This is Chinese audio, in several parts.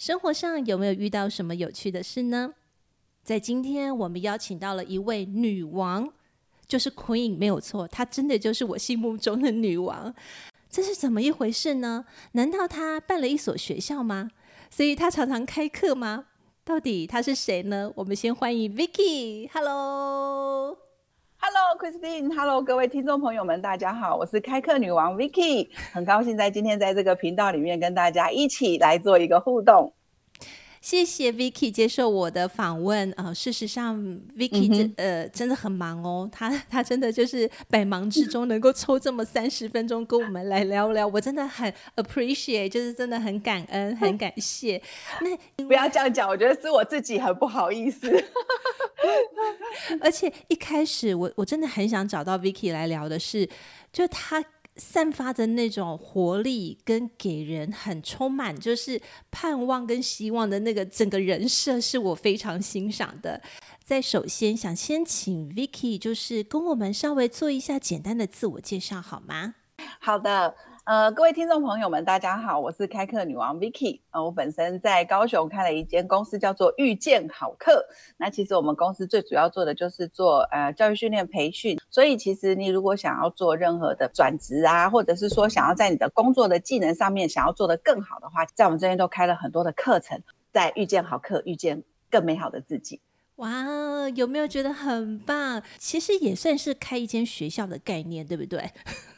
生活上有没有遇到什么有趣的事呢？在今天，我们邀请到了一位女王，就是 Queen，没有错，她真的就是我心目中的女王。这是怎么一回事呢？难道她办了一所学校吗？所以她常常开课吗？到底她是谁呢？我们先欢迎 Vicky，Hello。Hello Christine，Hello 各位听众朋友们，大家好，我是开课女王 Vicky，很高兴在今天在这个频道里面跟大家一起来做一个互动。谢谢 Vicky 接受我的访问啊、呃！事实上，Vicky 真、嗯、呃真的很忙哦，他他真的就是百忙之中能够抽这么三十分钟跟我们来聊聊，我真的很 appreciate，就是真的很感恩，很感谢。那不要这样讲，我觉得是我自己很不好意思。而且一开始我我真的很想找到 Vicky 来聊的是，就他。散发的那种活力，跟给人很充满就是盼望跟希望的那个整个人设，是我非常欣赏的。在首先想先请 Vicky，就是跟我们稍微做一下简单的自我介绍，好吗？好的。呃，各位听众朋友们，大家好，我是开课女王 Vicky。呃，我本身在高雄开了一间公司，叫做遇见好课。那其实我们公司最主要做的就是做呃教育训练培训。所以其实你如果想要做任何的转职啊，或者是说想要在你的工作的技能上面想要做得更好的话，在我们这边都开了很多的课程，在遇见好课，遇见更美好的自己。哇，有没有觉得很棒？其实也算是开一间学校的概念，对不对？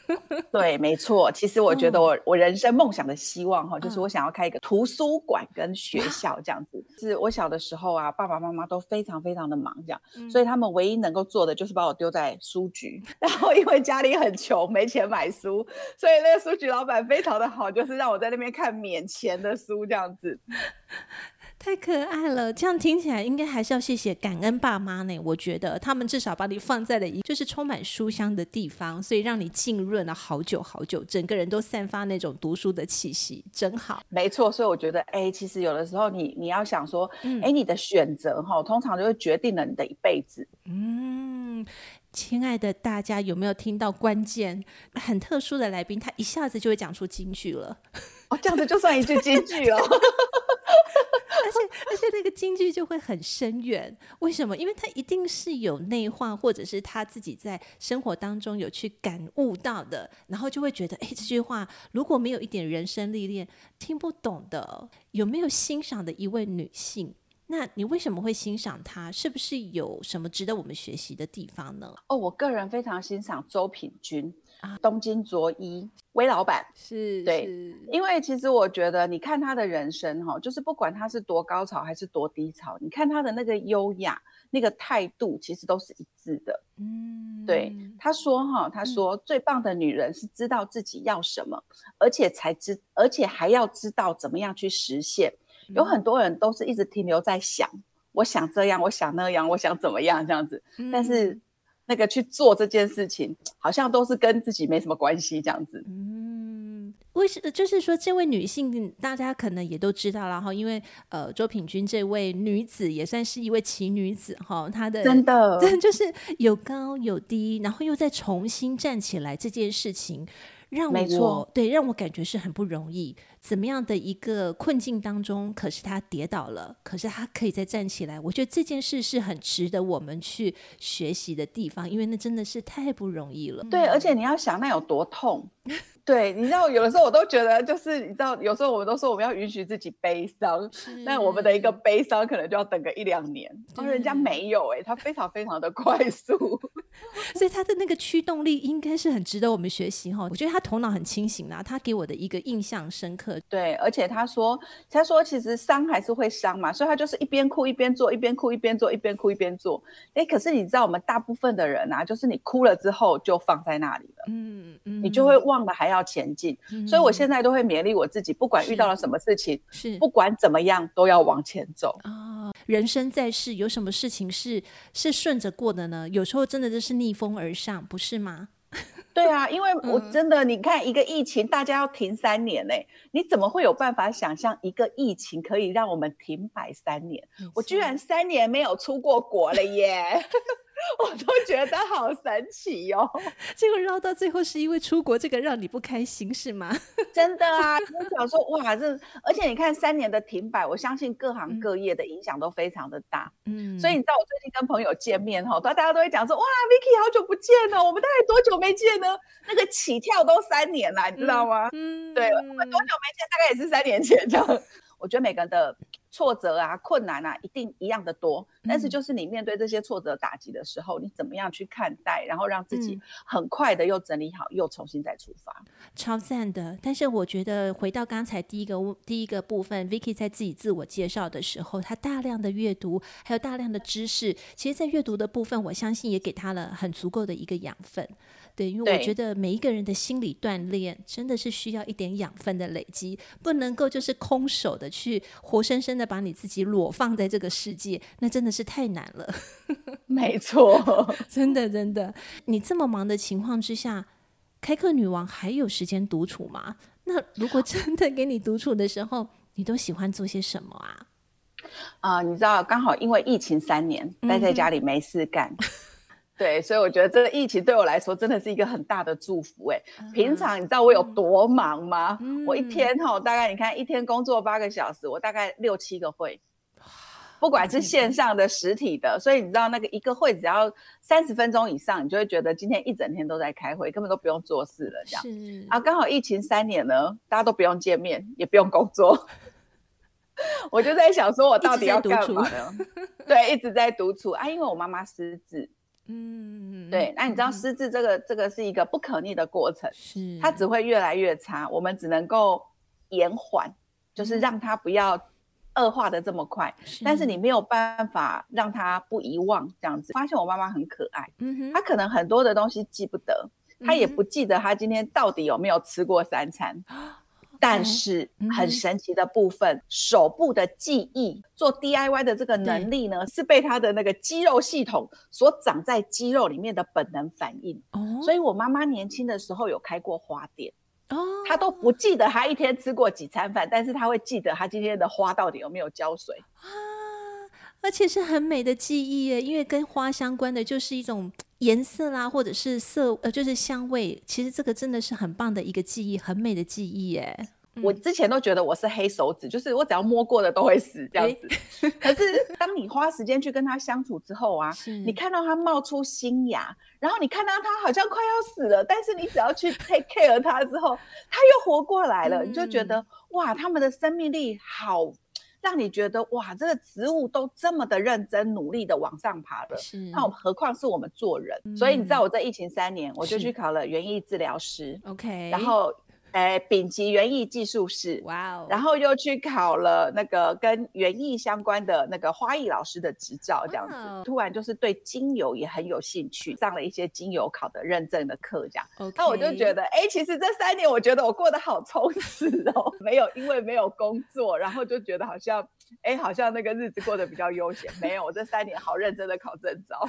对，没错。其实我觉得我、嗯、我人生梦想的希望哈，就是我想要开一个图书馆跟学校这样子。嗯、是我小的时候啊，爸爸妈妈都非常非常的忙，这样、嗯，所以他们唯一能够做的就是把我丢在书局。然后因为家里很穷，没钱买书，所以那个书局老板非常的好，就是让我在那边看免钱的书这样子。太可爱了，这样听起来应该还是要谢谢感恩爸妈呢。我觉得他们至少把你放在了一就是充满书香的地方，所以让你浸润了好久好久，整个人都散发那种读书的气息，真好。没错，所以我觉得，哎，其实有的时候你你要想说，哎，你的选择哈，通常就会决定了你的一辈子。嗯，亲爱的大家，有没有听到关键？很特殊的来宾，他一下子就会讲出金句了。哦，这样子就算一句金句哦。而且而且那个京剧就会很深远，为什么？因为他一定是有内化，或者是他自己在生活当中有去感悟到的，然后就会觉得，哎，这句话如果没有一点人生历练，听不懂的。有没有欣赏的一位女性？那你为什么会欣赏她？是不是有什么值得我们学习的地方呢？哦，我个人非常欣赏周品君。东京卓一威老板是，对是，因为其实我觉得，你看他的人生哈，就是不管他是多高潮还是多低潮，你看他的那个优雅、那个态度，其实都是一致的。嗯，对，他说哈，他说最棒的女人是知道自己要什么，嗯、而且才知，而且还要知道怎么样去实现。嗯、有很多人都是一直停留在想，我想这样，我想那样，我想怎么样这样子，嗯、但是。那个去做这件事情，好像都是跟自己没什么关系这样子。嗯，为什就是说，这位女性大家可能也都知道了哈，因为呃，周品君这位女子也算是一位奇女子哈，她的真的 就是有高有低，然后又再重新站起来这件事情。让我对让我感觉是很不容易，怎么样的一个困境当中，可是他跌倒了，可是他可以再站起来。我觉得这件事是很值得我们去学习的地方，因为那真的是太不容易了。对，而且你要想那有多痛。对，你知道，有的时候我都觉得，就是你知道，有时候我们都说我们要允许自己悲伤，那我们的一个悲伤可能就要等个一两年，而人家没有哎、欸，他非常非常的快速，所以他的那个驱动力应该是很值得我们学习哈。我觉得他头脑很清醒啊，他给我的一个印象深刻。对，而且他说，他说其实伤还是会伤嘛，所以他就是一边哭一边做，一边哭一边做，一边哭一边做。哎，可是你知道，我们大部分的人啊，就是你哭了之后就放在那里了，嗯嗯，你就会忘了还要。要前进、嗯，所以我现在都会勉励我自己，不管遇到了什么事情，是不管怎么样都要往前走。哦，人生在世，有什么事情是是顺着过的呢？有时候真的就是逆风而上，不是吗？对啊，因为我真的，你看一个疫情，大家要停三年呢，你怎么会有办法想象一个疫情可以让我们停摆三年？我居然三年没有出过国了耶！我都觉得好神奇哟、哦，结果绕到最后是因为出国这个让你不开心是吗？真的啊，我想说哇，这而且你看三年的停摆，我相信各行各业的影响都非常的大。嗯，所以你知道我最近跟朋友见面哈，大家都会讲说哇，Vicky 好久不见了，我们大概多久没见呢？那个起跳都三年了，你知道吗？嗯，对，我们多久没见？大概也是三年前这样。我觉得每个人的。挫折啊，困难啊，一定一样的多。但是就是你面对这些挫折打击的时候，嗯、你怎么样去看待，然后让自己很快的又整理好，嗯、又重新再出发，超赞的。但是我觉得回到刚才第一个第一个部分，Vicky 在自己自我介绍的时候，他大量的阅读，还有大量的知识，其实，在阅读的部分，我相信也给他了很足够的一个养分。对，因为我觉得每一个人的心理锻炼真的是需要一点养分的累积，不能够就是空手的去活生生的把你自己裸放在这个世界，那真的是太难了。没错，真的真的，你这么忙的情况之下，开课女王还有时间独处吗？那如果真的给你独处的时候，你都喜欢做些什么啊？啊、呃，你知道，刚好因为疫情三年，待在家里没事干。嗯对，所以我觉得这个疫情对我来说真的是一个很大的祝福哎。平常你知道我有多忙吗？嗯、我一天哈，大概你看一天工作八个小时，我大概六七个会，不管是线上的、实体的。所以你知道那个一个会只要三十分钟以上，你就会觉得今天一整天都在开会，根本都不用做事了这样。是啊，刚好疫情三年呢，大家都不用见面，也不用工作，我就在想说，我到底要干嘛呢？对，一直在独处啊，因为我妈妈失智。嗯，对，那你知道失智这个、嗯、这个是一个不可逆的过程，是它只会越来越差，我们只能够延缓，就是让它不要恶化的这么快，是但是你没有办法让它不遗忘这样子。发现我妈妈很可爱，嗯哼，她可能很多的东西记不得，她也不记得她今天到底有没有吃过三餐。嗯但是很神奇的部分，嗯、手部的记忆做 DIY 的这个能力呢，是被他的那个肌肉系统所长在肌肉里面的本能反应。哦，所以我妈妈年轻的时候有开过花店，哦，她都不记得她一天吃过几餐饭，但是她会记得她今天的花到底有没有浇水啊，而且是很美的记忆耶，因为跟花相关的就是一种颜色啦，或者是色，呃，就是香味。其实这个真的是很棒的一个记忆，很美的记忆耶。我之前都觉得我是黑手指，就是我只要摸过的都会死这样子。欸、可是当你花时间去跟他相处之后啊，你看到他冒出新芽，然后你看到他好像快要死了，但是你只要去 take care 他之后，他又活过来了，嗯、你就觉得哇，他们的生命力好，让你觉得哇，这个植物都这么的认真努力的往上爬的，是那何况是我们做人？嗯、所以你知道我在疫情三年，我就去考了园艺治疗师，OK，然后。哎，丙级园艺技术士，哇哦然后又去考了那个跟园艺相关的那个花艺老师的执照，这样子。Wow 突然就是对精油也很有兴趣，上了一些精油考的认证的课，这样。Okay 那我就觉得，哎，其实这三年我觉得我过得好充实哦，没有因为没有工作，然后就觉得好像，哎，好像那个日子过得比较悠闲。没有，我这三年好认真的考证照。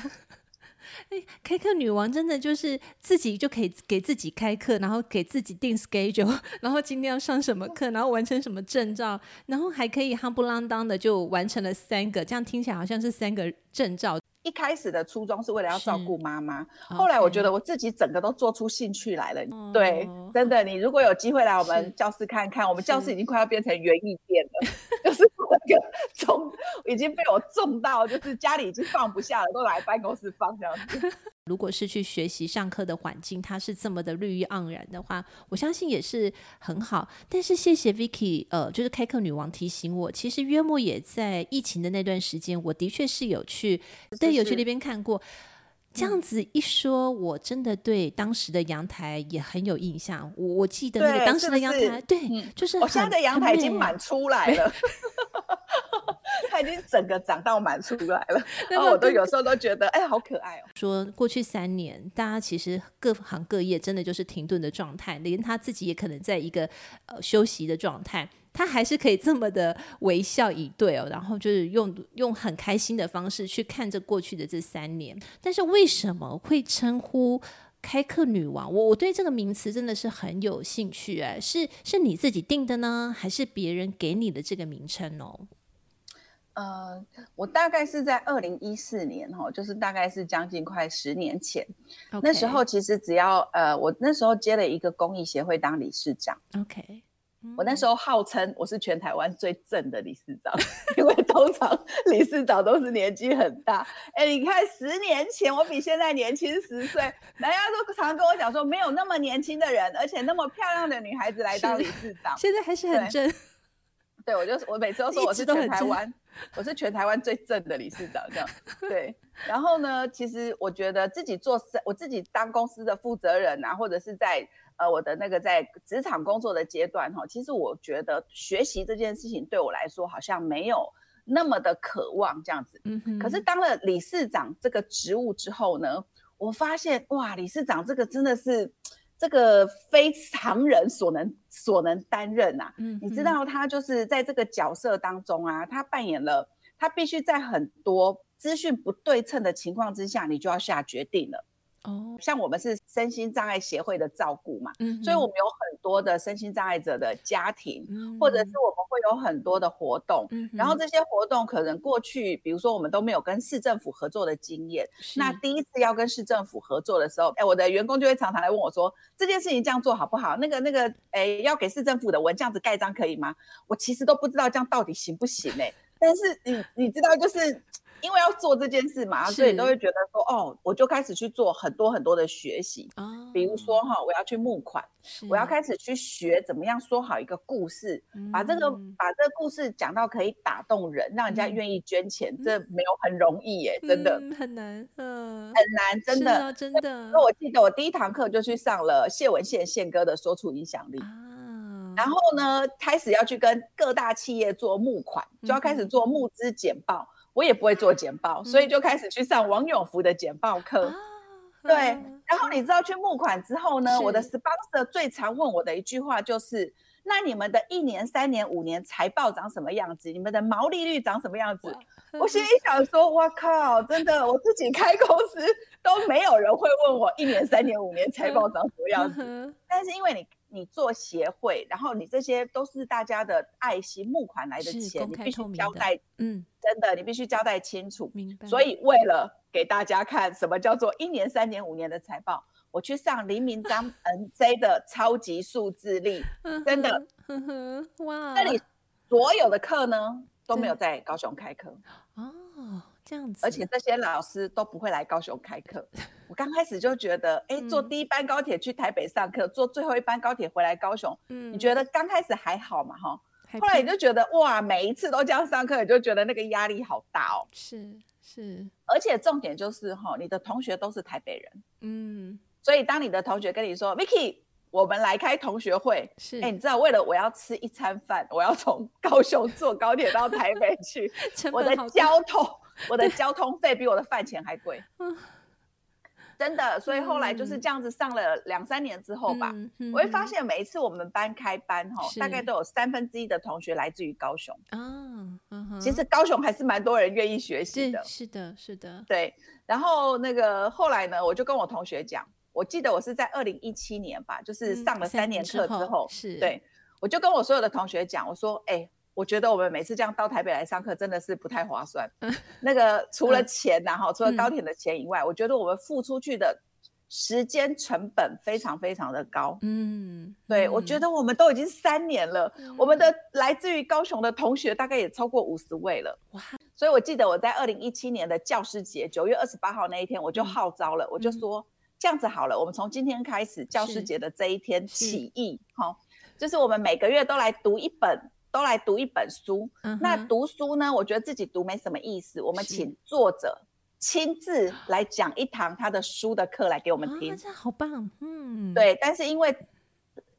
哎，开课女王真的就是自己就可以给自己开课，然后给自己定 schedule，然后今天要上什么课，然后完成什么证照，然后还可以夯不啷当的就完成了三个，这样听起来好像是三个证照。一开始的初衷是为了要照顾妈妈，后来我觉得我自己整个都做出兴趣来了。对，真的，你如果有机会来我们教室看看，我们教室已经快要变成园艺店了，是就是 那个重已经被我种到，就是家里已经放不下了，都来办公室放这样子。如果是去学习上课的环境，它是这么的绿意盎然的话，我相信也是很好。但是谢谢 Vicky，呃，就是开课女王提醒我，其实约莫也在疫情的那段时间，我的确是有去，对，有去那边看过。这样子一说，嗯、我真的对当时的阳台也很有印象。我我记得那个当时的阳台，对，就是我现在的阳台已经满出来了。它已经整个长到满出来了，然后我都有时候都觉得，哎，好可爱哦。说过去三年，大家其实各行各业真的就是停顿的状态，连他自己也可能在一个呃休息的状态。他还是可以这么的微笑以对哦，然后就是用用很开心的方式去看着过去的这三年。但是为什么会称呼开课女王？我我对这个名词真的是很有兴趣哎，是是你自己定的呢，还是别人给你的这个名称哦？呃，我大概是在二零一四年哈，就是大概是将近快十年前，Okay. 那时候其实只要呃，我那时候接了一个公益协会当理事长，OK，我那时候号称我是全台湾最正的理事长，因为通常理事长都是年纪很大，哎，你看十年前我比现在年轻十岁，人家都常常跟我讲说，没有那么年轻的人，而且那么漂亮的女孩子来当理事长，现在还是很正。对，我就我每次都说我是全台湾，我是全台湾最正的理事长，这样。对，然后呢，其实我觉得自己做事，我自己当公司的负责人啊，或者是在呃我的那个在职场工作的阶段哈，其实我觉得学习这件事情对我来说好像没有那么的渴望这样子。嗯哼。可是当了理事长这个职务之后呢，我发现哇，理事长这个真的是。这个非常人所能所能担任啊，嗯，你知道他就是在这个角色当中啊，他扮演了，他必须在很多资讯不对称的情况之下，你就要下决定了。哦，像我们是身心障碍协会的照顾嘛，嗯，所以我们有很多的身心障碍者的家庭，嗯，或者是我们会有很多的活动，嗯，然后这些活动可能过去，比如说我们都没有跟市政府合作的经验，那第一次要跟市政府合作的时候，哎，我的员工就会常常来问我说，这件事情这样做好不好？那个那个，哎，要给市政府的文这样子盖章可以吗？我其实都不知道这样到底行不行哎，但是你你知道就是。因为要做这件事嘛，所以都会觉得说，哦，我就开始去做很多很多的学习。哦、比如说哈，我要去募款，我要开始去学怎么样说好一个故事，嗯、把这个把这个故事讲到可以打动人，让人家愿意捐钱，嗯、这没有很容易耶，真的、嗯、很难，嗯，很难，真的，真的。那我记得我第一堂课就去上了谢文宪宪哥的说出影响力，啊、然后呢，开始要去跟各大企业做募款，就要开始做募资简报。我也不会做简报，嗯、所以就开始去上王永福的简报课。啊、对，然后你知道去募款之后呢，我的 sponsor 最常问我的一句话就是：那你们的一年、三年、五年财报长什么样子？你们的毛利率长什么样子？我心里想说：我靠，真的，我自己开公司都没有人会问我一年、三年、五年财报长什么样子。嗯、但是因为你。你做协会，然后你这些都是大家的爱心募款来的钱，的你必须交代，嗯，真的，你必须交代清楚。明白。所以为了给大家看什么叫做一年、三年、五年的财报，我去上黎明张 NJ 的超级数字力，真的，哇！那里所有的课呢都没有在高雄开课哦。这样子，而且这些老师都不会来高雄开课。我刚开始就觉得，哎，坐第一班高铁去台北上课，坐最后一班高铁回来高雄，嗯，你觉得刚开始还好嘛？哈，后来你就觉得哇，每一次都这样上课，你就觉得那个压力好大哦。是是，而且重点就是哈，你的同学都是台北人，嗯，所以当你的同学跟你说，Vicky，我们来开同学会，是，哎，你知道为了我要吃一餐饭，我要从高雄坐高铁到台北去，我的交通。我的交通费比我的饭钱还贵，真的。所以后来就是这样子上了两三年之后吧，我会发现每一次我们班开班哈，大概都有三分之一的同学来自于高雄。其实高雄还是蛮多人愿意学习的。是的，是的，对。然后那个后来呢，我就跟我同学讲，我记得我是在二零一七年吧，就是上了三年课之后，是对，我就跟我所有的同学讲，我说，哎。我觉得我们每次这样到台北来上课真的是不太划算。那个 除了钱呐，哈，除了高铁的钱以外，我觉得我们付出去的时间成本非常非常的高。嗯，对，我觉得我们都已经三年了，我们的来自于高雄的同学大概也超过五十位了。哇！所以我记得我在二零一七年的教师节九月二十八号那一天，我就号召了，我就说这样子好了，我们从今天开始教师节的这一天起义，哈，就是我们每个月都来读一本。都来读一本书，嗯、那读书呢？我觉得自己读没什么意思。我们请作者亲自来讲一堂他的书的课来给我们听，这好棒。嗯，对。但是因为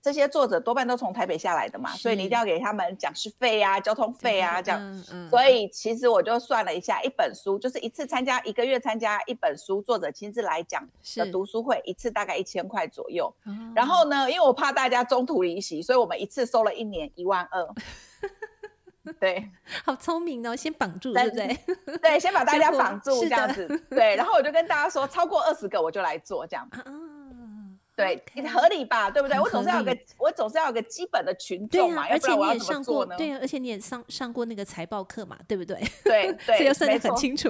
这些作者多半都从台北下来的嘛，所以你一定要给他们讲师费啊、交通费啊这样。嗯嗯。所以其实我就算了一下，一本书就是一次参加一个月参加一本书，作者亲自来讲的读书会，一次大概一千块左右。然后呢，因为我怕大家中途离席，所以我们一次收了一年一万二。对，好聪明哦，先绑住，对不对？对，先把大家绑住这样子。对，然后我就跟大家说，超过二十个我就来做这样。对合理吧？对不对？我总是要有个，我总是要有个基本的群众嘛，而且你也上过，对啊，而且你也上上过那个财报课嘛，对不对？对 对，这个算得很清楚。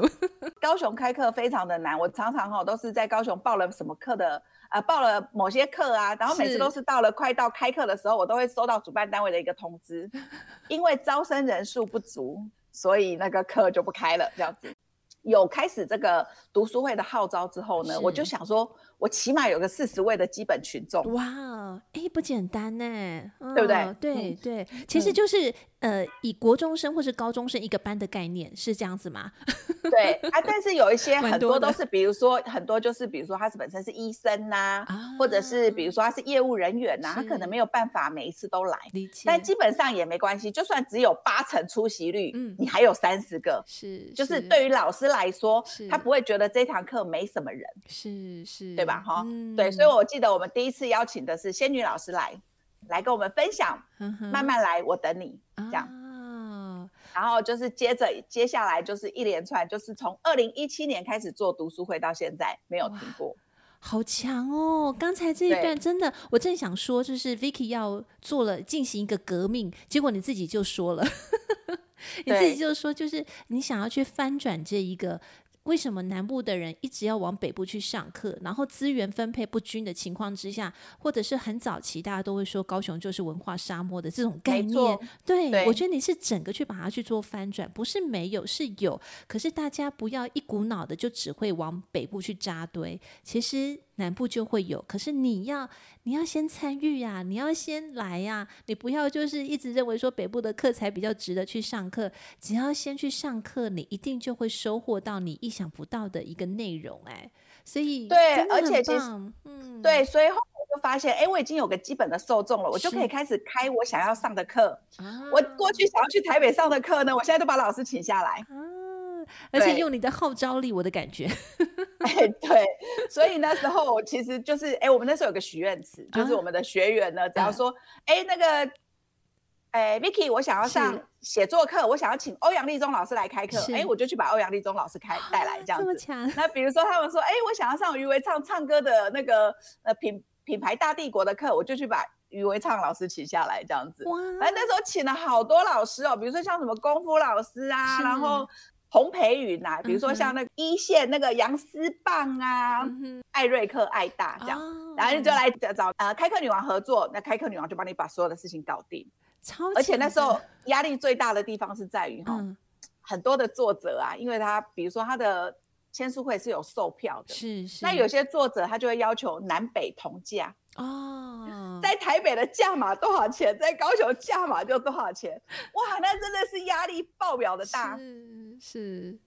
高雄开课非常的难，我常常哈都是在高雄报了什么课的，呃，报了某些课啊，然后每次都是到了快到开课的时候，我都会收到主办单位的一个通知，因为招生人数不足，所以那个课就不开了，这样子。有开始这个读书会的号召之后呢，我就想说。我起码有个四十位的基本群众，哇，哎，不简单呢，对不对？对对，其实就是。呃，以国中生或是高中生一个班的概念是这样子吗？对啊，但是有一些很多都是，比如说很多就是，比如说他是本身是医生呐、啊，啊、或者是比如说他是业务人员呐、啊，他可能没有办法每一次都来，但基本上也没关系，就算只有八成出席率，嗯，你还有三十个，是，就是对于老师来说，是他不会觉得这堂课没什么人，是是，对吧？哈、嗯，对，所以我记得我们第一次邀请的是仙女老师来。来跟我们分享，慢慢来，我等你，这样。然后就是接着接下来就是一连串，就是从二零一七年开始做读书会到现在没有停过，好强哦！刚才这一段真的，我正想说，就是 Vicky 要做了进行一个革命，结果你自己就说了，你自己就说，就是你想要去翻转这一个。为什么南部的人一直要往北部去上课？然后资源分配不均的情况之下，或者是很早期大家都会说高雄就是文化沙漠的这种概念。对，对我觉得你是整个去把它去做翻转，不是没有，是有。可是大家不要一股脑的就只会往北部去扎堆，其实南部就会有。可是你要你要先参与呀，你要先来呀，你不要就是一直认为说北部的课才比较值得去上课。只要先去上课，你一定就会收获到你意。想不到的一个内容哎，所以对，而且其实嗯，对，所以后来我就发现，哎，我已经有个基本的受众了，我就可以开始开我想要上的课。我过去想要去台北上的课呢，我现在都把老师请下来啊，而且用你的号召力，我的感觉，哎，对，所以那时候我其实就是，哎，我们那时候有个许愿池，就是我们的学员呢，只要说，哎，那个。哎，Vicky，我想要上写作课，我想要请欧阳立中老师来开课，哎，我就去把欧阳立中老师开带来这样子。那比如说他们说，哎，我想要上余维畅唱歌的那个呃品品牌大帝国的课，我就去把余维畅老师请下来这样子。哇。反正那时候请了好多老师哦，比如说像什么功夫老师啊，然后洪培云啊，比如说像那个一线那个杨思棒啊，嗯、艾瑞克、艾大这样，哦、然后你就来找呃开课女王合作，那开课女王就帮你把所有的事情搞定。超而且那时候压力最大的地方是在于哈，嗯、很多的作者啊，因为他比如说他的签书会是有售票的，是是。那有些作者他就会要求南北同价哦，在台北的价码多少钱，在高雄价码就多少钱，哇，那真的是压力爆表的大，是是。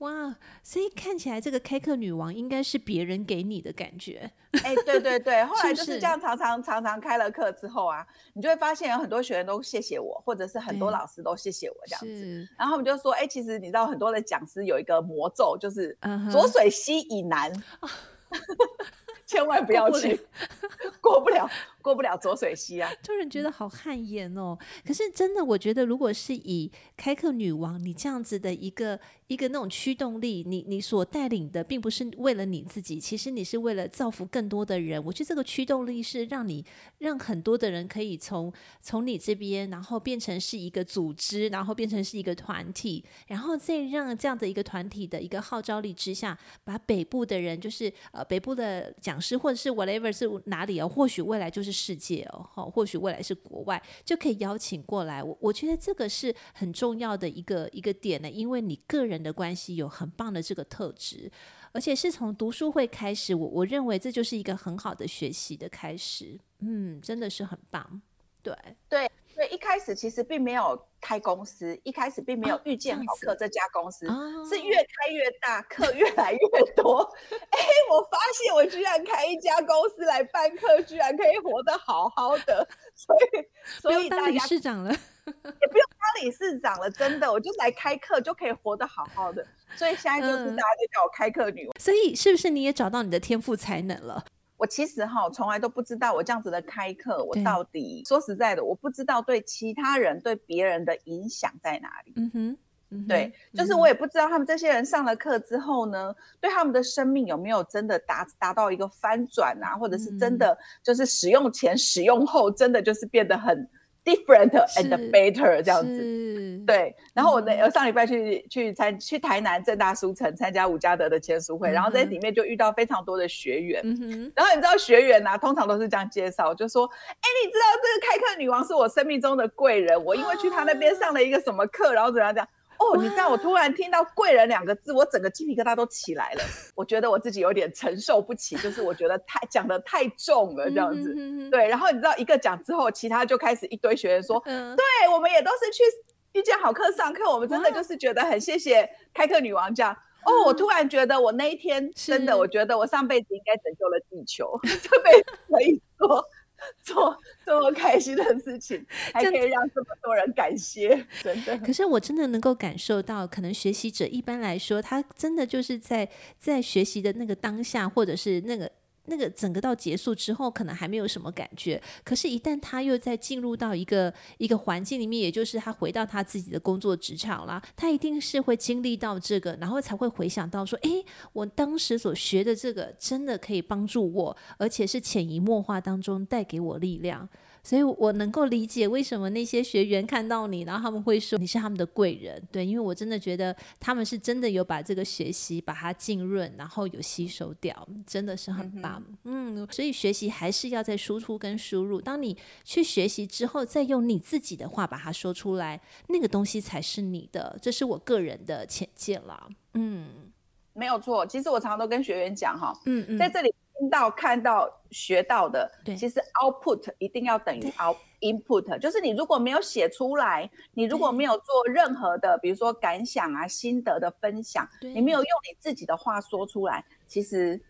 哇，所以看起来这个开课女王应该是别人给你的感觉。哎、欸，对对对，后来就是这样，常常常常开了课之后啊，你就会发现有很多学员都谢谢我，或者是很多老师都谢谢我这样子。然后我们就说，哎、欸，其实你知道很多的讲师有一个魔咒，就是浊水溪以南。Uh huh. 千万不要去，过不了，过不了浊水溪啊！突 然觉得好汗颜哦。可是真的，我觉得如果是以开课女王你这样子的一个一个那种驱动力，你你所带领的，并不是为了你自己，其实你是为了造福更多的人。我觉得这个驱动力是让你让很多的人可以从从你这边，然后变成是一个组织，然后变成是一个团体，然后再让这样的一个团体的一个号召力之下，把北部的人，就是呃北部的讲。讲师或者是 whatever 是哪里哦？或许未来就是世界哦，好，或许未来是国外，就可以邀请过来。我我觉得这个是很重要的一个一个点呢，因为你个人的关系有很棒的这个特质，而且是从读书会开始，我我认为这就是一个很好的学习的开始。嗯，真的是很棒。对对，对，一开始其实并没有开公司，一开始并没有遇见好客这家公司，哦、是越开越大，客越来越多。哎，我发现我居然开一家公司来办客，居然可以活得好好的，所以所以当理事长了，也不用当理事长了，真的，我就来开课就可以活得好好的。所以现在就是大家就叫我开课女王。所以是不是你也找到你的天赋才能了？我其实哈从来都不知道，我这样子的开课，我到底说实在的，我不知道对其他人、对别人的影响在哪里。嗯哼，嗯哼对，就是我也不知道他们这些人上了课之后呢，对他们的生命有没有真的达达到一个翻转啊，或者是真的就是使用前、使用后，真的就是变得很。Different and better 这样子，对。然后我那、嗯、上礼拜去去参去台南正大书城参加伍家德的签书会，嗯、然后在里面就遇到非常多的学员。嗯、然后你知道学员啊，通常都是这样介绍，就说：“哎，你知道这个开课女王是我生命中的贵人，我因为去他那边上了一个什么课，然后怎样怎样。”哦，你知道我突然听到“贵人”两个字，我整个鸡皮疙瘩都起来了。我觉得我自己有点承受不起，就是我觉得太讲的太重了这样子。嗯、对，然后你知道一个讲之后，其他就开始一堆学员说：“嗯、对，我们也都是去遇见好课上课，我们真的就是觉得很谢谢开课女王这样。嗯”哦，我突然觉得我那一天真的，我觉得我上辈子应该拯救了地球，这辈子可以说。做这么开心的事情，还可以让这么多人感谢，真的。可是我真的能够感受到，可能学习者一般来说，他真的就是在在学习的那个当下，或者是那个。那个整个到结束之后，可能还没有什么感觉。可是，一旦他又在进入到一个一个环境里面，也就是他回到他自己的工作职场啦，他一定是会经历到这个，然后才会回想到说：“诶，我当时所学的这个，真的可以帮助我，而且是潜移默化当中带给我力量。”所以，我能够理解为什么那些学员看到你，然后他们会说你是他们的贵人。对，因为我真的觉得他们是真的有把这个学习把它浸润，然后有吸收掉，真的是很棒。嗯，嗯，所以学习还是要在输出跟输入。当你去学习之后，再用你自己的话把它说出来，那个东西才是你的。这是我个人的浅见了。嗯，没有错。其实我常常都跟学员讲哈，嗯嗯，在这里。听到、看到、学到的，对其实 output 一定要等于 out input，就是你如果没有写出来，你如果没有做任何的，比如说感想啊、心得的分享，对。你没有用你自己的话说出来，其实。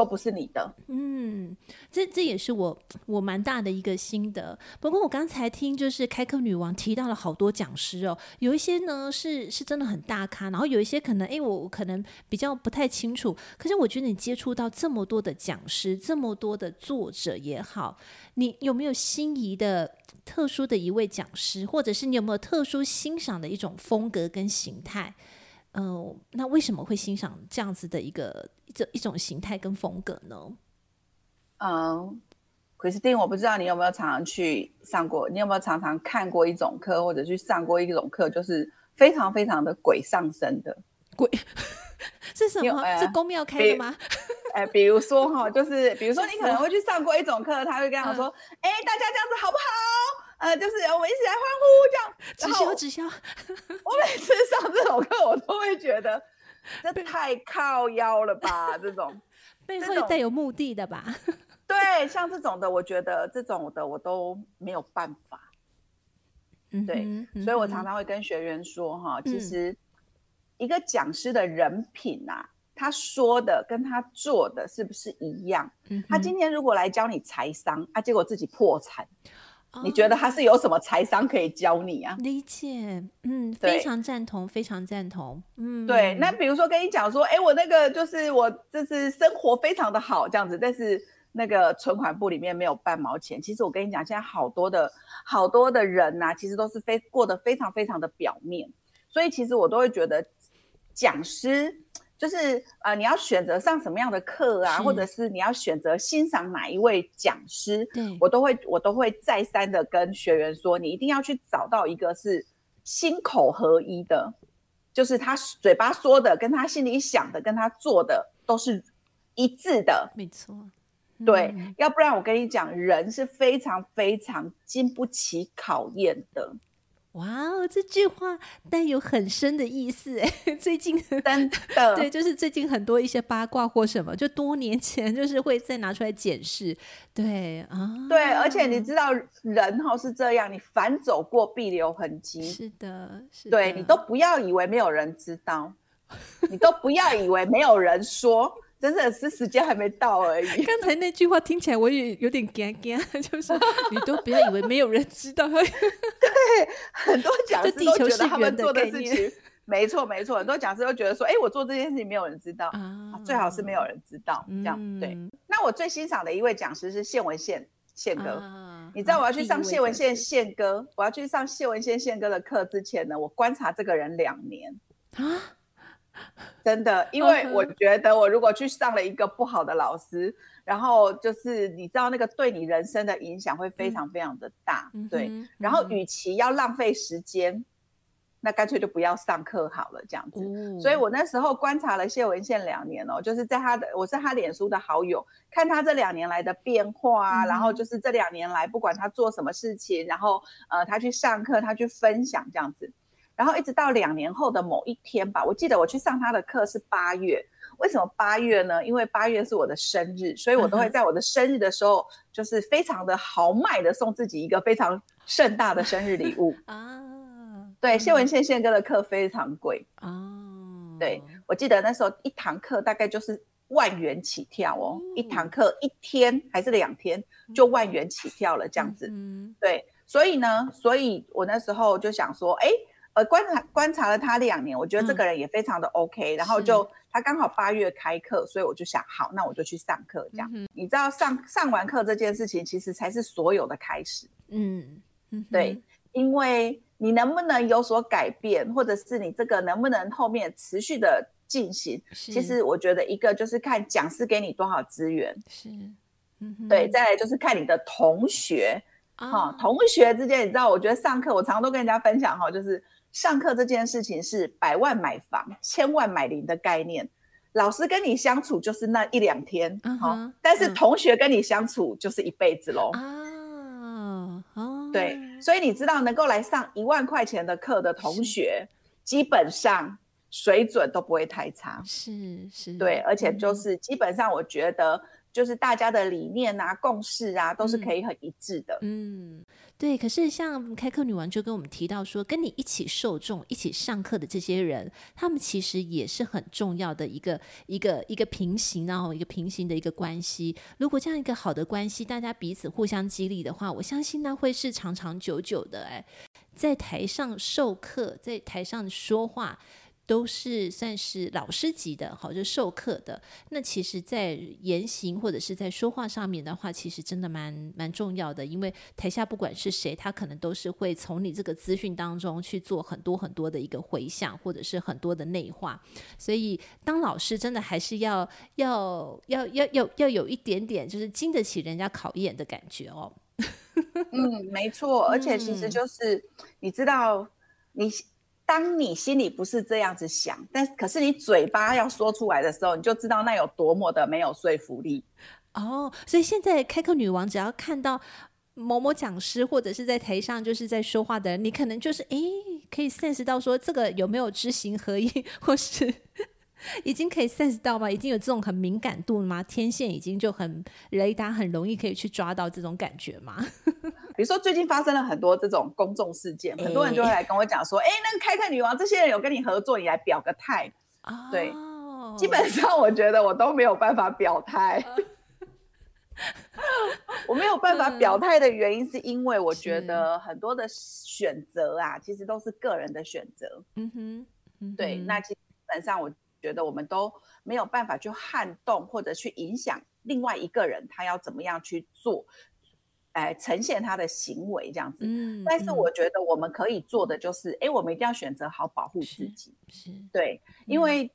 都不是你的，嗯，这这也是我我蛮大的一个心得。不过我刚才听就是开课女王提到了好多讲师哦，有一些呢是是真的很大咖，然后有一些可能哎我可能比较不太清楚。可是我觉得你接触到这么多的讲师，这么多的作者也好，你有没有心仪的特殊的一位讲师，或者是你有没有特殊欣赏的一种风格跟形态？嗯、呃，那为什么会欣赏这样子的一个这一种形态跟风格呢？嗯，Christine，我不知道你有没有常常去上过，你有没有常常看过一种课，或者去上过一种课，就是非常非常的鬼上身的 鬼是什么？呃、是宫庙开的吗？哎、呃，比如说哈，就是比如说你可能会去上过一种课，他会跟我说：“哎、嗯，大家这样子好不好？”呃，就是我们一起来欢呼，这样直销直销。我每次上这种课，我都会觉得这太靠腰了吧？这种 背后带有目的的吧？对，像这种的，我觉得这种的我都没有办法。嗯，对，嗯、所以我常常会跟学员说哈，其实一个讲师的人品啊，他说的跟他做的是不是一样？嗯、他今天如果来教你财商，啊，结果自己破产。你觉得他是有什么财商可以教你啊？理解，嗯，非常赞同，非常赞同，嗯，对。那比如说跟你讲说，哎，我那个就是我就是生活非常的好这样子，但是那个存款簿里面没有半毛钱。其实我跟你讲，现在好多的好多的人呐、啊，其实都是非过得非常非常的表面，所以其实我都会觉得讲师。就是呃，你要选择上什么样的课啊，或者是。你要选择欣赏哪一位讲师，对。我都会我都会再三的跟学员说，你一定要去找到一个是心口合一的，就是他嘴巴说的跟他心里想的跟他做的都是一致的，没错，嗯、对，要不然我跟你讲，人是非常非常经不起考验的。哇哦，这句话带有很深的意思哎！最近真的 对，就是最近很多一些八卦或什么，就多年前就是会再拿出来检视。对啊，对，而且你知道人哈是这样，你反走过必留痕迹。是的，是的。对，你都不要以为没有人知道，你都不要以为没有人说。真的是时间还没到而已。刚才那句话听起来我也有点尴尬，就是你都不要以为没有人知道。对，很多讲师都觉得他们做的事情，没错没错。很多讲师都觉得说，哎，我做这件事情没有人知道，啊、最好是没有人知道。嗯、这样对。那我最欣赏的一位讲师是谢文宪宪哥。啊、你知道我要去上谢文宪宪哥，我要去上谢文宪宪哥的课之前呢，我观察这个人两年啊。真的，因为我觉得我如果去上了一个不好的老师然后就是你知道那个对你人生的影响会非常非常的大，嗯、对。嗯、然后与其要浪费时间，嗯、那干脆就不要上课好了，这样子。嗯、所以我那时候观察了谢文宪两年哦，就是在他的我是他脸书的好友，看他这两年来的变化，嗯、然后就是这两年来不管他做什么事情，然后呃他去上课，他去分享这样子。然后一直到两年后的某一天吧，我记得我去上他的课是八月。为什么八月呢？因为八月是我的生日，所以我都会在我的生日的时候，就是非常的豪迈的送自己一个非常盛大的生日礼物 啊。对，谢文宪宪哥的课非常贵啊。对，我记得那时候一堂课大概就是万元起跳哦，一堂课一天还是两天就万元起跳了这样子。对，所以呢，所以我那时候就想说，哎。呃，观察观察了他两年，我觉得这个人也非常的 OK，、嗯、然后就他刚好八月开课，所以我就想，好，那我就去上课这样。嗯、你知道上上完课这件事情，其实才是所有的开始。嗯，嗯对，因为你能不能有所改变，或者是你这个能不能后面持续的进行，其实我觉得一个就是看讲师给你多少资源，是，嗯、对，再来就是看你的同学，哈、啊哦，同学之间，你知道，我觉得上课我常常都跟人家分享哈，就是。上课这件事情是百万买房，千万买零的概念。老师跟你相处就是那一两天，uh huh, 哦、但是同学跟你相处就是一辈子喽。啊，uh huh. 对，所以你知道能够来上一万块钱的课的同学，基本上水准都不会太差。是是，对，而且就是基本上我觉得就是大家的理念啊、共识啊，都是可以很一致的。嗯。对，可是像开课女王就跟我们提到说，跟你一起受众、一起上课的这些人，他们其实也是很重要的一个一个一个平行，然后一个平行的一个关系。如果这样一个好的关系，大家彼此互相激励的话，我相信那会是长长久久的。哎，在台上授课，在台上说话。都是算是老师级的，好，就授课的。那其实，在言行或者是在说话上面的话，其实真的蛮蛮重要的。因为台下不管是谁，他可能都是会从你这个资讯当中去做很多很多的一个回想，或者是很多的内化。所以，当老师真的还是要要要要要要有一点点，就是经得起人家考验的感觉哦。嗯，没错，而且其实就是、嗯、你知道你。当你心里不是这样子想，但可是你嘴巴要说出来的时候，你就知道那有多么的没有说服力哦。所以现在开课女王只要看到某某讲师或者是在台上就是在说话的人，你可能就是诶，可以 sense 到说这个有没有知行合一，或是。已经可以 sense 到吗？已经有这种很敏感度了吗？天线已经就很雷达，很容易可以去抓到这种感觉吗？比如说最近发生了很多这种公众事件，欸、很多人就会来跟我讲说：“哎、欸，那个开泰女王，这些人有跟你合作，你来表个态。哦”对，基本上我觉得我都没有办法表态。我没有办法表态的原因是因为我觉得很多的选择啊，其实都是个人的选择。嗯哼，嗯哼对，那基本上我。觉得我们都没有办法去撼动或者去影响另外一个人，他要怎么样去做，哎，呈现他的行为这样子。嗯，但是我觉得我们可以做的就是，哎，我们一定要选择好保护自己。是，对，因为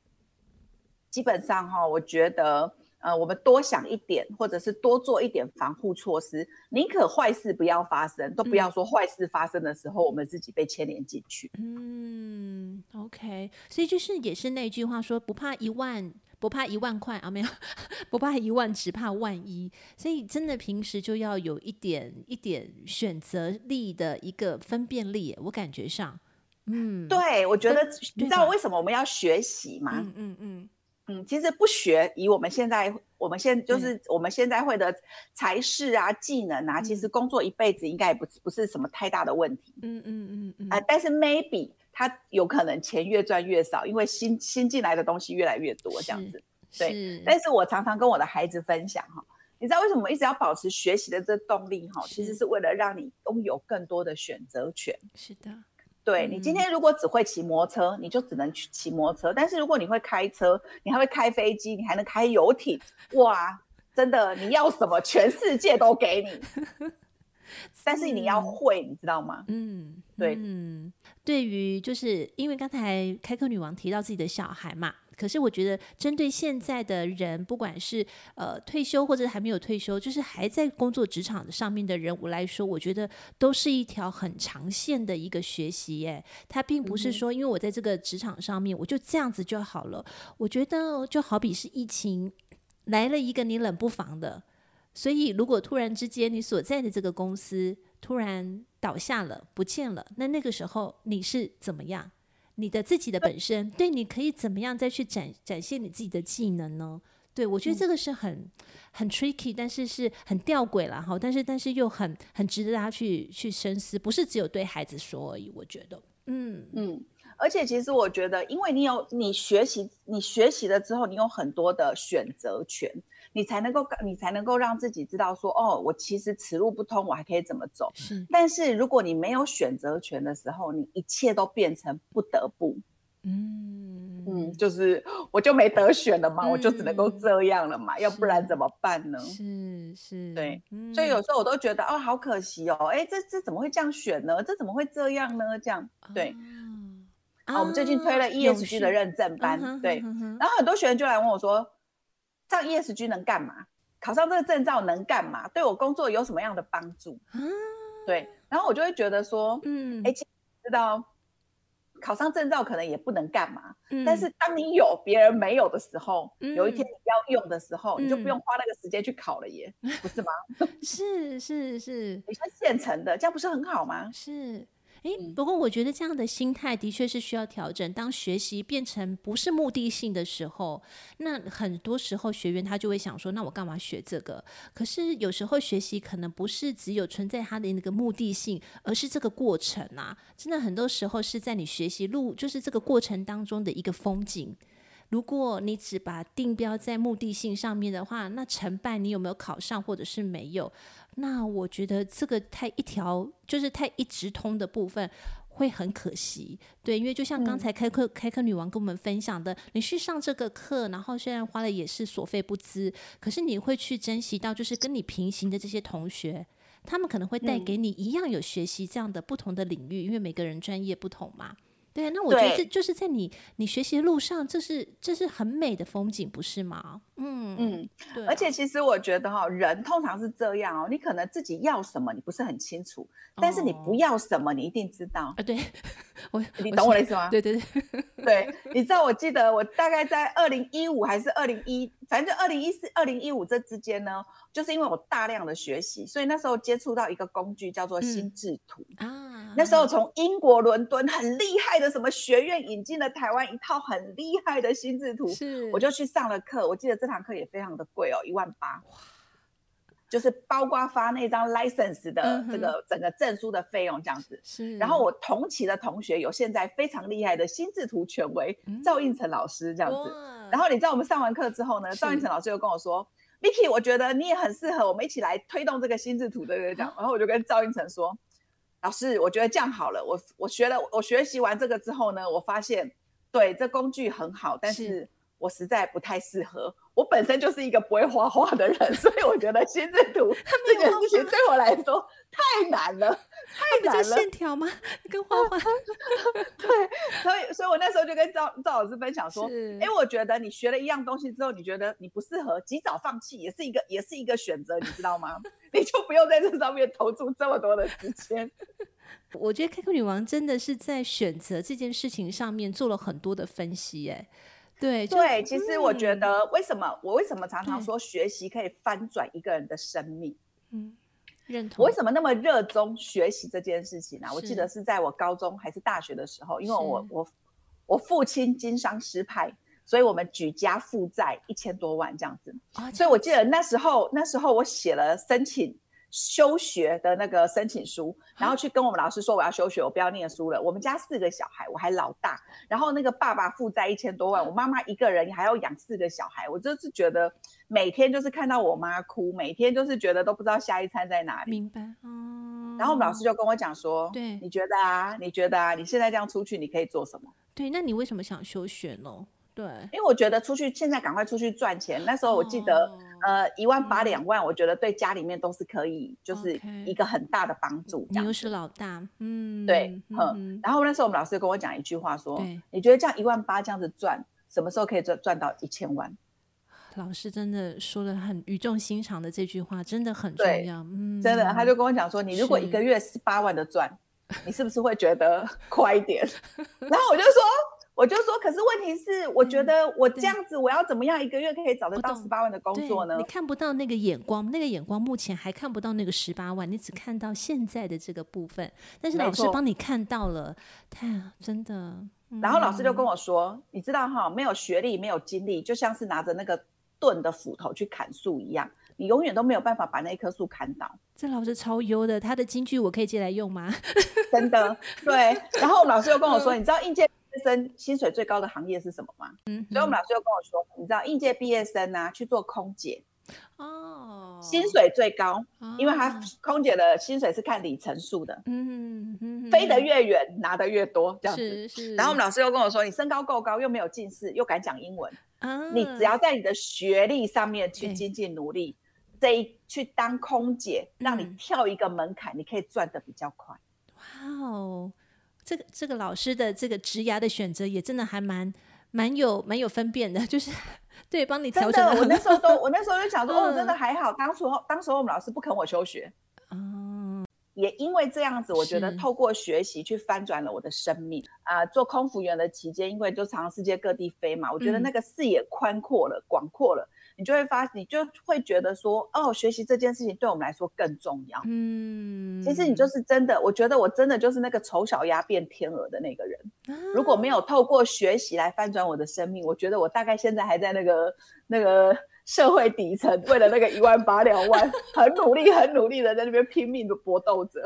基本上哈，我觉得。呃，我们多想一点，或者是多做一点防护措施，宁可坏事不要发生，都不要说坏事发生的时候，我们自己被牵连进去。嗯，OK，所以就是也是那句话说，不怕一万，不怕一万块啊，没有，不怕一万，只怕万一。所以真的平时就要有一点一点选择力的一个分辨力，我感觉上，嗯，对，我觉得你知道为什么我们要学习吗？嗯嗯嗯嗯，其实不学，以我们现在我们现就是我们现在会的才识啊、技能啊，其实工作一辈子应该也不不是什么太大的问题。嗯嗯嗯嗯啊，但是 maybe。他有可能钱越赚越少，因为新新进来的东西越来越多，这样子。对，但是我常常跟我的孩子分享哈，你知道为什么我一直要保持学习的这动力哈？其实是为了让你拥有更多的选择权。是的，对，你今天如果只会骑摩托车，你就只能去骑摩托车。但是如果你会开车，你还会开飞机，你还能开游艇，哇，真的，你要什么，全世界都给你。但是你要会，你知道吗？嗯，对，嗯。对于，就是因为刚才开课女王提到自己的小孩嘛，可是我觉得针对现在的人，不管是呃退休或者还没有退休，就是还在工作职场上面的人，我来说，我觉得都是一条很长线的一个学习耶。他并不是说，因为我在这个职场上面，我就这样子就好了。我觉得就好比是疫情来了一个你冷不防的，所以如果突然之间你所在的这个公司突然倒下了，不见了。那那个时候你是怎么样？你的自己的本身，对，你可以怎么样再去展展现你自己的技能呢？对，我觉得这个是很、嗯、很 tricky，但是是很吊诡了哈。但是但是又很很值得大家去去深思，不是只有对孩子说而已。我觉得，嗯嗯。而且其实我觉得，因为你有你学习，你学习了之后，你有很多的选择权。你才能够，你才能够让自己知道说，哦，我其实此路不通，我还可以怎么走？是。但是如果你没有选择权的时候，你一切都变成不得不。嗯嗯，就是我就没得选了嘛，嗯、我就只能够这样了嘛，要不然怎么办呢？是是，对、嗯。所以有时候我都觉得，哦，好可惜哦，哎，这这怎么会这样选呢？这怎么会这样呢？这样，对。啊，啊我们最近推了 ESG 的认证班，嗯、对、嗯，然后很多学员就来问我说。上 ESG 能干嘛？考上这个证照能干嘛？对我工作有什么样的帮助？嗯、对，然后我就会觉得说，嗯，哎，知道考上证照可能也不能干嘛，嗯、但是当你有别人没有的时候、嗯，有一天你要用的时候、嗯，你就不用花那个时间去考了耶，嗯、不是吗？是是是，你是现成的，这样不是很好吗？是。诶，不过我觉得这样的心态的确是需要调整。当学习变成不是目的性的时候，那很多时候学员他就会想说：“那我干嘛学这个？”可是有时候学习可能不是只有存在他的那个目的性，而是这个过程啊。真的很多时候是在你学习路，就是这个过程当中的一个风景。如果你只把定标在目的性上面的话，那成败你有没有考上或者是没有？那我觉得这个太一条就是太一直通的部分会很可惜，对，因为就像刚才开课、开课女王跟我们分享的，你去上这个课，然后虽然花了也是所费不貲，可是你会去珍惜到，就是跟你平行的这些同学，他们可能会带给你一样有学习这样的不同的领域，因为每个人专业不同嘛。对，那我觉得这就是在你你学习的路上，这是这是很美的风景，不是吗？嗯嗯，对、啊。而且其实我觉得哈、哦，人通常是这样哦，你可能自己要什么你不是很清楚，哦、但是你不要什么你一定知道。啊，对，我你懂我的意思吗？对对对，对，你知道我记得我大概在二零一五还是二零一，反正就二零一四、二零一五这之间呢，就是因为我大量的学习，所以那时候接触到一个工具叫做心智图、嗯、啊。那时候从英国伦敦很厉害的。什么学院引进了台湾一套很厉害的心智图，是我就去上了课。我记得这堂课也非常的贵哦，一万八，就是包括发那张 license 的这个整个证书的费用这样子。是，然后我同期的同学有现在非常厉害的心智图权威赵应成老师这样子。然后你知道我们上完课之后呢，赵应成老师又跟我说：“Vicky，我觉得你也很适合，我们一起来推动这个心智图的这样。”然后我就跟赵应成说。老师，我觉得这样好了。我我学了，我学习完这个之后呢，我发现，对，这工具很好，但是我实在不太适合。我本身就是一个不会画画的人，所以我觉得心智图 这件事情对我来说太难了，太难了。线条吗？跟画画？对，所以，所以我那时候就跟赵赵老师分享说，哎，我觉得你学了一样东西之后，你觉得你不适合，及早放弃也是一个，也是一个选择，你知道吗？你就不用在这上面投注这么多的时间。我觉得开课女王真的是在选择这件事情上面做了很多的分析，哎。对对，其实我觉得为什么、嗯、我为什么常常说学习可以翻转一个人的生命？嗯，认同。我为什么那么热衷学习这件事情呢、啊？我记得是在我高中还是大学的时候，因为我我我父亲经商失败，所以我们举家负债一千多万这样子。哦、所以我记得那时候那时候我写了申请。休学的那个申请书，然后去跟我们老师说我要休学，我不要念书了。我们家四个小孩，我还老大，然后那个爸爸负债一千多万，我妈妈一个人还要养四个小孩，我就是觉得每天就是看到我妈哭，每天就是觉得都不知道下一餐在哪里。明白。嗯。然后我们老师就跟我讲说，对，你觉得啊？你觉得啊？你现在这样出去，你可以做什么？对，那你为什么想休学呢？对，因为我觉得出去现在赶快出去赚钱。那时候我记得，哦、呃，一万八两万，我觉得对家里面都是可以，就是一个很大的帮助。你又是老大，嗯，对，嗯。嗯，然后那时候我们老师跟我讲一句话说：“你觉得这样一万八这样子赚，什么时候可以赚赚到一千万？”老师真的说了很语重心长的这句话，真的很重要。嗯，真的，他就跟我讲说：“你如果一个月十八万的赚，你是不是会觉得 快一点？” 然后我就说。我就说，可是问题是，我觉得我这样子，我要怎么样一个月可以找得到十八万的工作呢？你看不到那个眼光，那个眼光目前还看不到那个十八万，你只看到现在的这个部分。但是老师帮你看到了，太真的。然后老师就跟我说，你知道哈，没有学历，没有经历，就像是拿着那个钝的斧头去砍树一样，你永远都没有办法把那一棵树砍倒。这老师超优的，他的金句我可以借来用吗？真的，对。然后老师又跟我说，你知道应届。生薪水最高的行业是什么吗？嗯，所以我们老师又跟我说，你知道应届毕业生啊，去做空姐哦，薪水最高，哦，因为他空姐的薪水是看里程数的，嗯嗯，飞得越远拿得越多，这样子。是是。然后我们老师又跟我说，你身高够高，又没有近视，又敢讲英文，啊，你只要在你的学历上面去精进努力，这一去当空姐，让你跳一个门槛，你可以赚得比较快。哇哦。这个这个老师的这个职涯的选择也真的还蛮蛮有蛮有分辨的，就是对帮你调整的。我那时候都我那时候就想说，哦，真的还好，当初当时候我们老师不肯我休学，嗯，也因为这样子，我觉得透过学习去翻转了我的生命啊。做空服员的期间，因为就常世界各地飞嘛，我觉得那个视野宽阔了，广阔了。你就会发，你就会觉得说，哦，学习这件事情对我们来说更重要。嗯，其实你就是真的，我觉得我真的就是那个丑小鸭变天鹅的那个人。啊。如果没有透过学习来翻转我的生命，我觉得我大概现在还在那个那个。社会底层为了那个一万八两万，很努力、很努力的在那边拼命的搏斗着。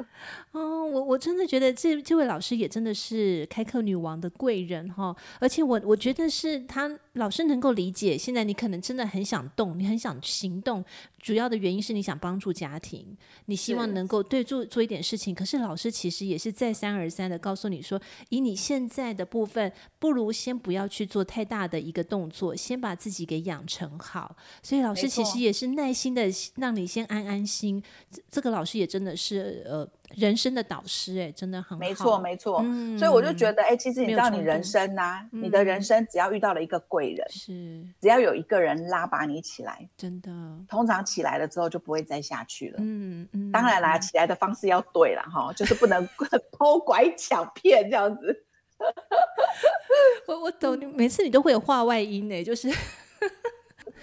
哦，我我真的觉得这这位老师也真的是开课女王的贵人哈，而且我我觉得是他老师能够理解，现在你可能真的很想动，你很想行动，主要的原因是你想帮助家庭，你希望能够对做做一点事情。可是老师其实也是再三而三的告诉你说，以你现在的部分，不如先不要去做太大的一个动作，先把自己给养成好。所以老师其实也是耐心的让你先安安心。这这个老师也真的是呃人生的导师哎、欸，真的很好。没错没错、嗯，所以我就觉得哎、欸，其实你知道你人生呐、你的人生只要遇到了一个贵人，是只要有一个人拉把你起来，真的，通常起来了之后就不会再下去了。嗯嗯，当然啦，起来的方式要对了哈，就是不能 偷拐抢骗这样子。我我懂你，每次你都会有话外音呢、欸，就是。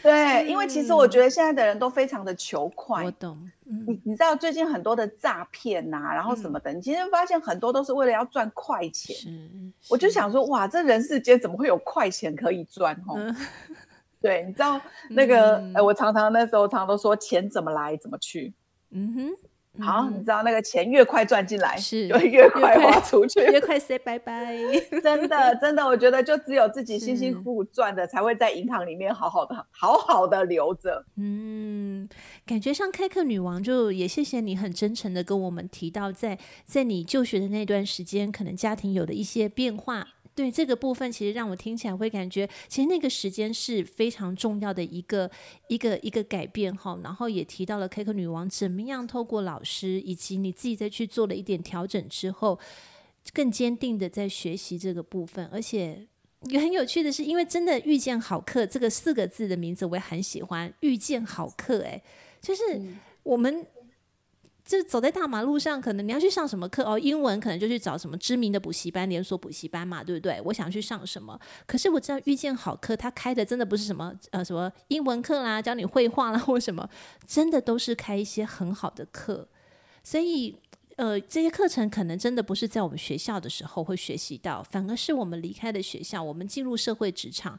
对、嗯，因为其实我觉得现在的人都非常的求快。我懂，嗯、你你知道最近很多的诈骗呐，然后什么的，嗯、你今天发现很多都是为了要赚快钱。我就想说，哇，这人世间怎么会有快钱可以赚？哦、嗯，对，你知道 那个，我常常那时候常常都说，钱怎么来怎么去。嗯哼。好、嗯，你知道那个钱越快赚进来，是就越快花出去，越快 say 拜拜。真的，真的，我觉得就只有自己辛辛苦苦赚的，才会在银行里面好好的、好好的留着。嗯，感觉像开课女王，就也谢谢你很真诚的跟我们提到在，在在你就学的那段时间，可能家庭有的一些变化。对这个部分，其实让我听起来会感觉，其实那个时间是非常重要的一个一个一个改变哈。然后也提到了开课女王怎么样透过老师以及你自己再去做了一点调整之后，更坚定的在学习这个部分。而且也很有趣的是，因为真的遇见好课这个四个字的名字我也很喜欢，遇见好课哎，就是我们。就走在大马路上，可能你要去上什么课哦？英文可能就去找什么知名的补习班、连锁补习班嘛，对不对？我想去上什么？可是我知道遇见好课，他开的真的不是什么 呃什么英文课啦，教你绘画啦或什么，真的都是开一些很好的课。所以呃，这些课程可能真的不是在我们学校的时候会学习到，反而是我们离开了学校，我们进入社会职场，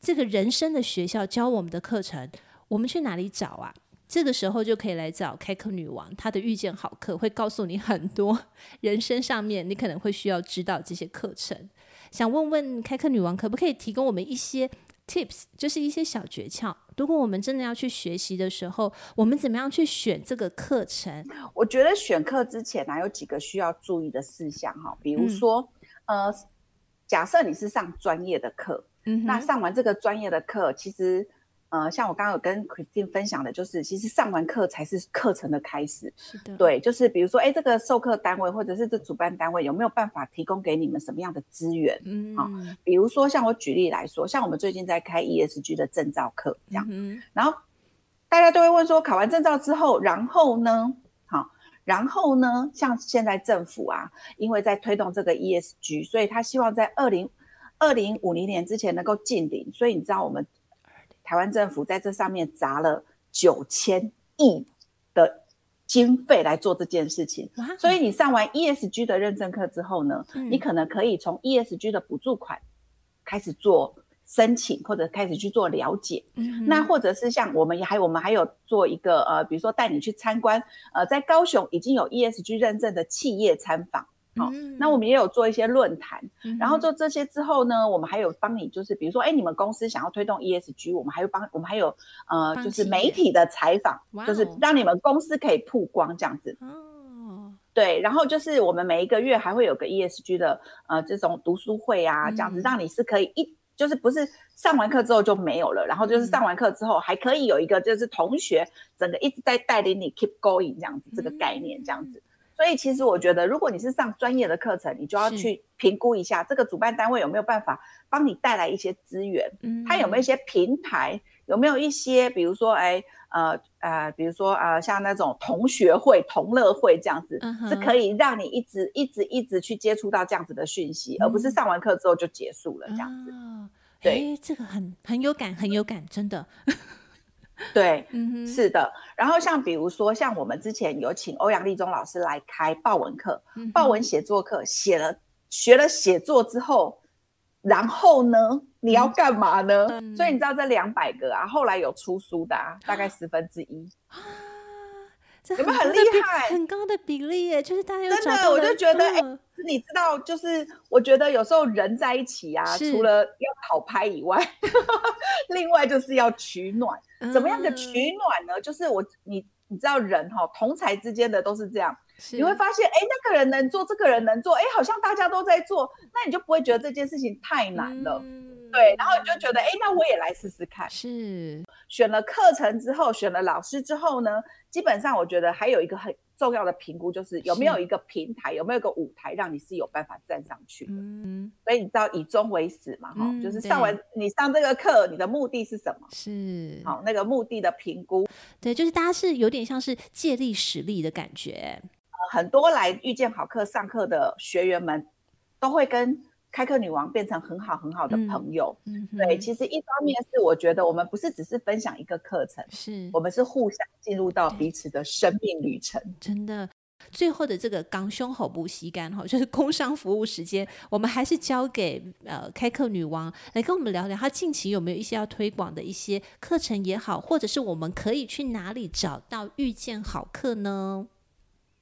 这个人生的学校教我们的课程，我们去哪里找啊？这个时候就可以来找开课女王，她的遇见好课会告诉你很多人生上面你可能会需要知道这些课程。想问问开课女王，可不可以提供我们一些 tips，就是一些小诀窍？如果我们真的要去学习的时候，我们怎么样去选这个课程？我觉得选课之前呢、啊，有几个需要注意的事项哈，比如说，嗯、呃，假设你是上专业的课，嗯，那上完这个专业的课，其实。呃，像我刚刚有跟 Christine 分享的，就是其实上完课才是课程的开始。是的，对，就是比如说，哎，这个授课单位或者是这主办单位有没有办法提供给你们什么样的资源？嗯，啊、哦，比如说像我举例来说，像我们最近在开 ESG 的证照课这样，嗯、然后大家都会问说，考完证照之后，然后呢？然后呢？像现在政府啊，因为在推动这个 ESG，所以他希望在二零二零五零年之前能够禁零，所以你知道我们。台湾政府在这上面砸了九千亿的经费来做这件事情，所以你上完 ESG 的认证课之后呢，嗯、你可能可以从 ESG 的补助款开始做申请，或者开始去做了解。嗯、那或者是像我们还我们还有做一个呃，比如说带你去参观呃，在高雄已经有 ESG 认证的企业参访。好，那我们也有做一些论坛，嗯、然后做这些之后呢，我们还有帮你，就是比如说，哎，你们公司想要推动 ESG，我们还有帮，我们还有呃，就是媒体的采访，就是让你们公司可以曝光这样子。哦，对，然后就是我们每一个月还会有个 ESG 的呃这种读书会啊，这样子让你是可以一就是不是上完课之后就没有了，然后就是上完课之后还可以有一个就是同学整个一直在带领你 keep going 这样子，这个概念这样子。所以其实我觉得，如果你是上专业的课程，你就要去评估一下这个主办单位有没有办法帮你带来一些资源，嗯，它有没有一些平台，有没有一些，比如说，哎，呃呃，比如说呃，像那种同学会、同乐会这样子，嗯，是可以让你一直一直一直去接触到这样子的讯息，嗯，而不是上完课之后就结束了这样子。哦，对，这个很很有感，很有感，真的。对，嗯哼，是的。然后像比如说，像我们之前有请欧阳立中老师来开报文课，嗯、报文写作课，写了学了写作之后，然后呢，你要干嘛呢？嗯、所以你知道这两百个啊，后来有出书的，啊，大概十分之一。啊有没有很厉害？很高的比例耶，就是大家有真的，我就觉得，哎、嗯欸，你知道，就是我觉得有时候人在一起啊，除了要讨拍以外，另外就是要取暖。怎么样的取暖呢？嗯、就是我你你知道人哈，同才之间的都是这样，你会发现，哎、欸，那个人能做，这个人能做，哎、欸，好像大家都在做，那你就不会觉得这件事情太难了。嗯对，然后你就觉得，哎，那我也来试试看。是，选了课程之后，选了老师之后呢，基本上我觉得还有一个很重要的评估，就是有没有一个平台，有没有一个舞台，让你是有办法站上去的。嗯，所以你知道以终为始嘛，哈、嗯，就是上完你上这个课，你的目的是什么？是，好，那个目的的评估，对，就是大家是有点像是借力使力的感觉。很多来遇见好课上课的学员们都会跟。开课女王变成很好很好的朋友，嗯，对，其实一方面是我觉得我们不是只是分享一个课程，是我们是互相进入到彼此的生命旅程。真的，最后的这个港胸口不吸干哈，就是工商服务时间，我们还是交给呃开课女王来跟我们聊聊，她近期有没有一些要推广的一些课程也好，或者是我们可以去哪里找到遇见好课呢？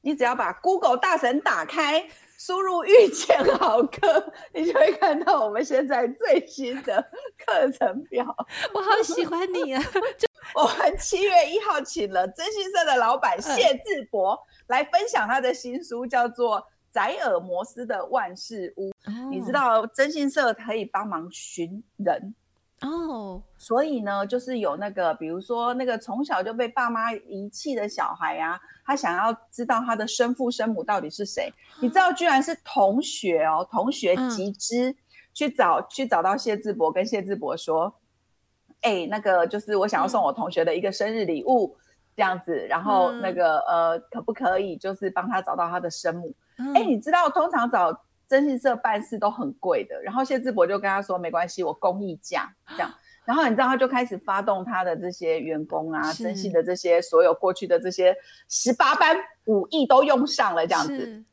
你只要把 Google 大神打开。输入遇见好课，你就会看到我们现在最新的课程表。我好喜欢你啊！就我们七月一号请了征信社的老板谢志博来分享他的新书，叫做《宰尔摩斯的万事屋》。哦。你知道征信社可以帮忙寻人。哦，所以呢，就是有那个，比如说那个从小就被爸妈遗弃的小孩啊，他想要知道他的生父生母到底是谁，你知道，居然是同学哦，同学集资去找去找到谢志博，跟谢志博说，哎，那个就是我想要送我同学的一个生日礼物，这样子，然后那个、嗯、呃，可不可以就是帮他找到他的生母？哎、嗯，你知道通常找征信社办事都很贵的，然后谢志博就跟他说没关系，我公益价这样。然后你知道他就开始发动他的这些员工啊，征信的这些所有过去的这些十八般武艺都用上了这样子。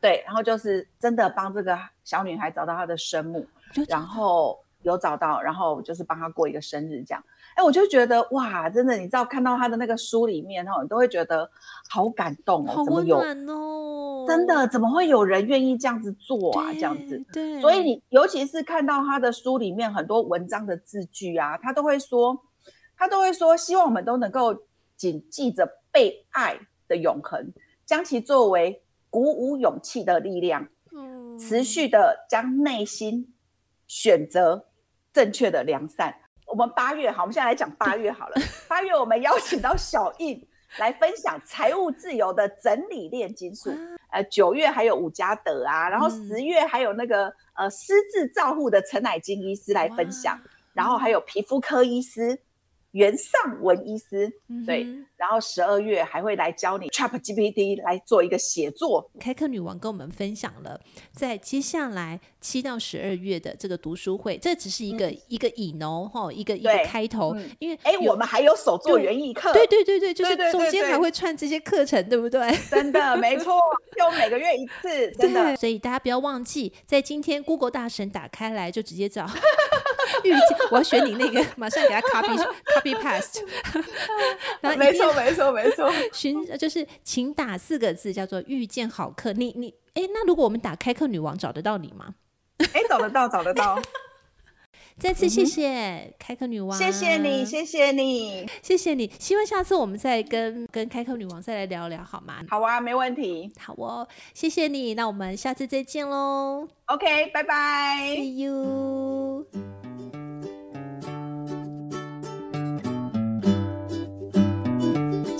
对，然后就是真的帮这个小女孩找到她的生母，然后有找到，然后就是帮她过一个生日这样。哎，我就觉得哇，真的，你知道看到他的那个书里面哈，你都会觉得好感动哦，好温暖哦，真的，怎么会有人愿意这样子做啊？这样子，对，所以你尤其是看到他的书里面很多文章的字句啊，他都会说，他都会说，希望我们都能够谨记着被爱的永恒，将其作为鼓舞勇气的力量，嗯，持续的将内心选择正确的良善。我们八月好，我们现在来讲八月好了。八月我们邀请到小印来分享财务自由的整理炼金术。呃，九月还有伍家德啊，然后十月还有那个呃私自照护的陈乃金医师来分享，然后还有皮肤科医师。袁尚文医师，对，嗯、然后十二月还会来教你 ChatGPT 来做一个写作。开课女王跟我们分享了，在接下来七到十二月的这个读书会，这只是一个、嗯、一个引哦，哈，一个一个开头。嗯、因为哎，我们还有手作园艺课，对对对对，就是中间还会串这些课程，对不对？真的没错，就每个月一次，真的。所以大家不要忘记，在今天 Google 大神打开来就直接找。遇见，我要选你那个，马上给他 copy copy paste。没错没错没错，寻就是请打四个字叫做遇见好客。你你哎，那如果我们打开课女王找得到你吗？哎，找得到找得到。再次谢谢开课女王，谢谢你谢谢你谢谢你。希望下次我们再跟跟开课女王再来聊聊好吗？好啊，没问题。好哦，谢谢你。那我们下次再见喽。OK，拜拜。See you。